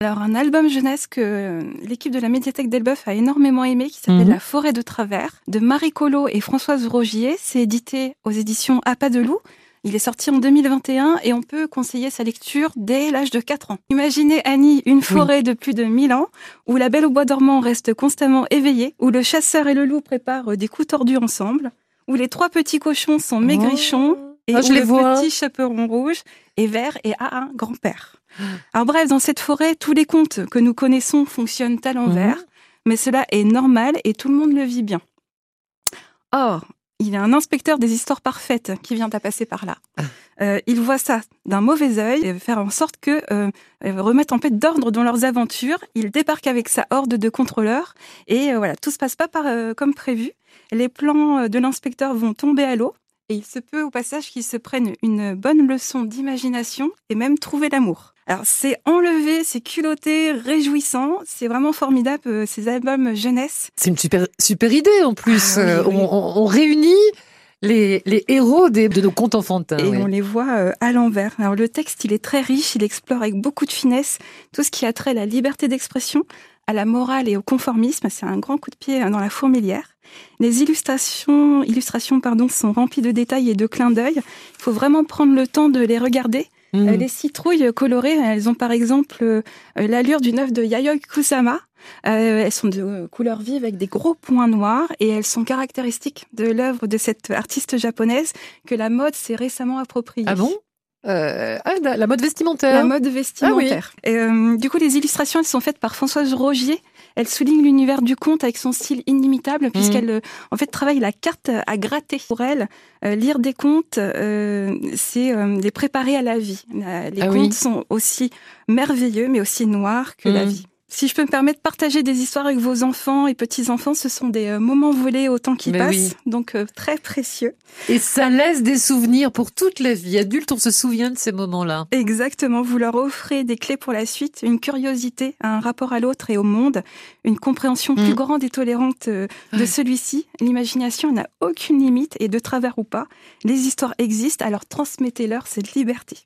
Alors un album jeunesse que l'équipe de la médiathèque d'Elbeuf a énormément aimé, qui s'appelle Mhm. La forêt de travers, de Marie Colo et Françoise Rogier. C'est édité aux éditions À pas de loup. Il est sorti en 2021 et on peut conseiller sa lecture dès l'âge de 4 ans. Imaginez Annie, une forêt de plus de 1000 ans, où la belle au bois dormant reste constamment éveillée, où le chasseur et le loup préparent des coups tordus ensemble, où les trois petits cochons sont maigrichons et Ah, où je les le vois. petit chaperon rouge est vert et a un grand-père. Alors bref, dans cette forêt, tous les contes que nous connaissons fonctionnent à l'envers, Mhm. mais cela est normal et tout le monde le vit bien. Or, il y a un inspecteur des histoires parfaites qui vient à passer par là. Euh, il voit ça d'un mauvais œil et veut faire en sorte que euh, euh, remettre en fait d'ordre dans leurs aventures. Il débarque avec sa horde de contrôleurs et euh, voilà, tout se passe pas par, comme prévu. Les plans de l'inspecteur vont tomber à l'eau et il se peut au passage qu'ils se prennent une bonne leçon d'imagination et même trouver l'amour. Alors c'est enlevé, c'est culotté, réjouissant, c'est vraiment formidable euh, ces albums jeunesse. C'est une super, super idée en plus. Ah oui, Euh, oui. On, on- on réunit les, les héros des- de nos contes enfantins. et on les voit euh, à l'envers. Alors le texte, il est très riche, il explore avec beaucoup de finesse tout ce qui a trait à la liberté d'expression, à la morale et au conformisme. C'est un grand coup de pied euh, dans la fourmilière. Les illustrations, illustrations pardon, sont remplies de détails et de clins d'œil. Il faut vraiment prendre le temps de les regarder. Mhm. Euh, Les citrouilles colorées, elles ont par exemple euh, l'allure d'une œuvre de Yayoi Kusama. Euh, elles sont de couleur vive avec des gros points noirs et elles sont caractéristiques de l'œuvre de cette artiste japonaise que la mode s'est récemment appropriée. Ah bon? Euh, ah, la, mode vestimentaire. La mode vestimentaire. Et, euh, du coup, les illustrations, elles sont faites par Françoise Rogier. Elle souligne l'univers du conte avec son style inimitable, puisqu'elle, euh, en fait, travaille la carte à gratter. Pour elle, euh, lire des contes, c'est les préparer à la vie. Les Ah contes oui. sont aussi merveilleux, mais aussi noirs que la Mhm. vie. Si je peux me permettre de partager des histoires avec vos enfants et petits-enfants, ce sont des euh, moments volés au temps qui Mais passe, oui. donc euh, très précieux. Et ça laisse des souvenirs pour toute la vie. Adulte, on se souvient de ces moments-là. Exactement, vous leur offrez des clés pour la suite, une curiosité, un rapport à l'autre et au monde, une compréhension Mm. plus grande et tolérante euh, de Ouais. celui-ci. L'imagination n'a aucune limite et de travers ou pas, les histoires existent, alors transmettez-leur cette liberté.